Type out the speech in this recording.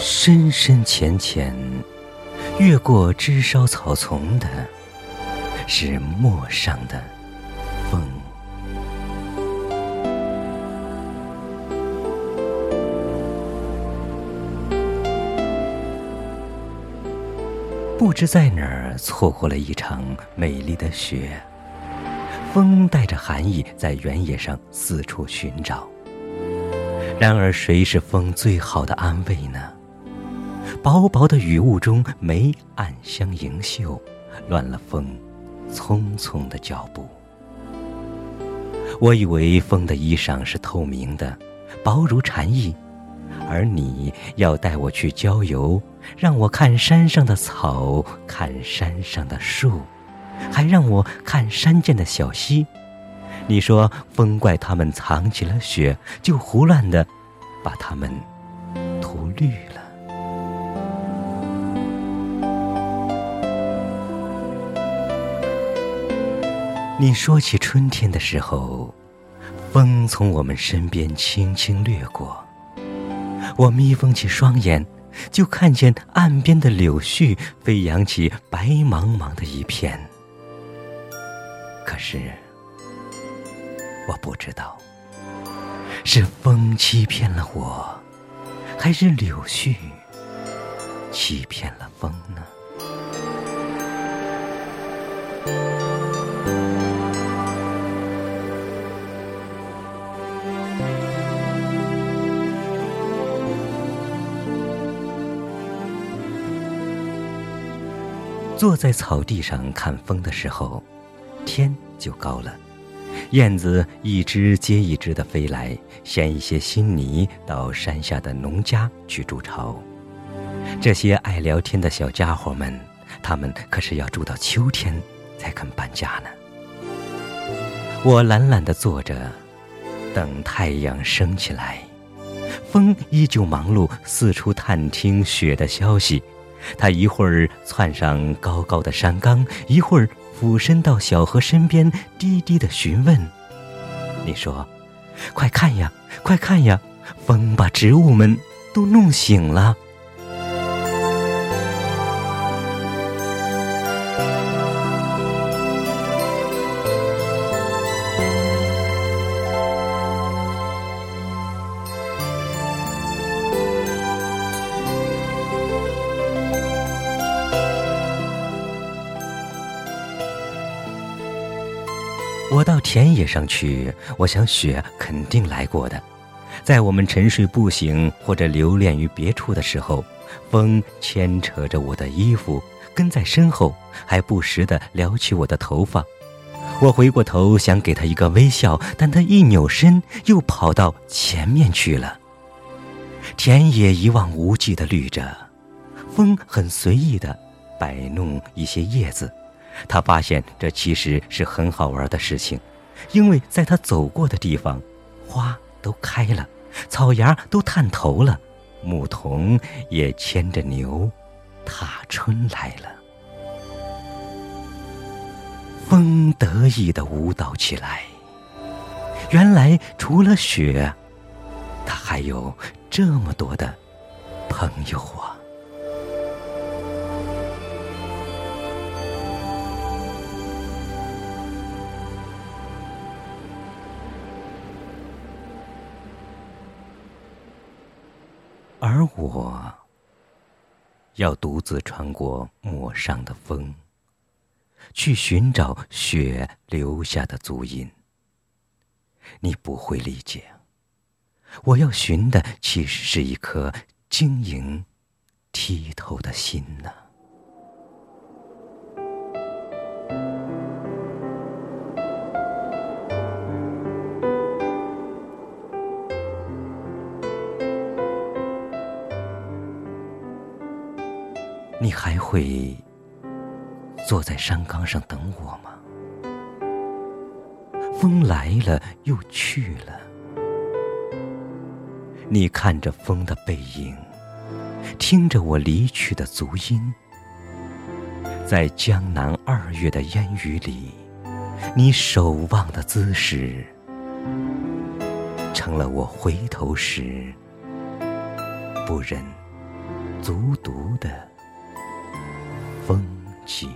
深深浅浅，越过枝梢草丛的，是陌上的风。不知在哪儿错过了一场美丽的雪。风带着寒意在原野上四处寻找。然而，谁是风最好的安慰呢？薄薄的雨雾中，梅暗香盈袖，乱了风匆匆的脚步。我以为风的衣裳是透明的，薄如蝉翼，而你要带我去郊游，让我看山上的草，看山上的树。还让我看山涧的小溪，你说风怪他们藏起了雪，就胡乱的把它们涂绿了。你说起春天的时候，风从我们身边轻轻掠过，我眯缝起双眼，就看见岸边的柳絮飞扬起白茫茫的一片。可是，我不知道，是风欺骗了我，还是柳絮欺骗了风呢？坐在草地上看风的时候。天就高了，燕子一只接一只的飞来，衔一些新泥到山下的农家去筑巢。这些爱聊天的小家伙们，他们可是要住到秋天才肯搬家呢。我懒懒地坐着，等太阳升起来。风依旧忙碌，四处探听雪的消息。他一会儿窜上高高的山岗，一会儿。俯身到小河身边，低低的询问：“你说，快看呀，快看呀，风把植物们都弄醒了。”我到田野上去，我想雪肯定来过的。在我们沉睡不醒或者留恋于别处的时候，风牵扯着我的衣服，跟在身后，还不时地撩起我的头发。我回过头想给他一个微笑，但他一扭身又跑到前面去了。田野一望无际的绿着，风很随意地摆弄一些叶子。他发现这其实是很好玩的事情，因为在他走过的地方，花都开了，草芽都探头了，牧童也牵着牛，踏春来了。风得意的舞蹈起来。原来除了雪，他还有这么多的朋友啊。而我，要独自穿过陌上的风，去寻找雪留下的足印。你不会理解，我要寻的其实是一颗晶莹、剔透的心呢。你还会坐在山岗上等我吗？风来了又去了，你看着风的背影，听着我离去的足音，在江南二月的烟雨里，你守望的姿势，成了我回头时不忍。足足的风景。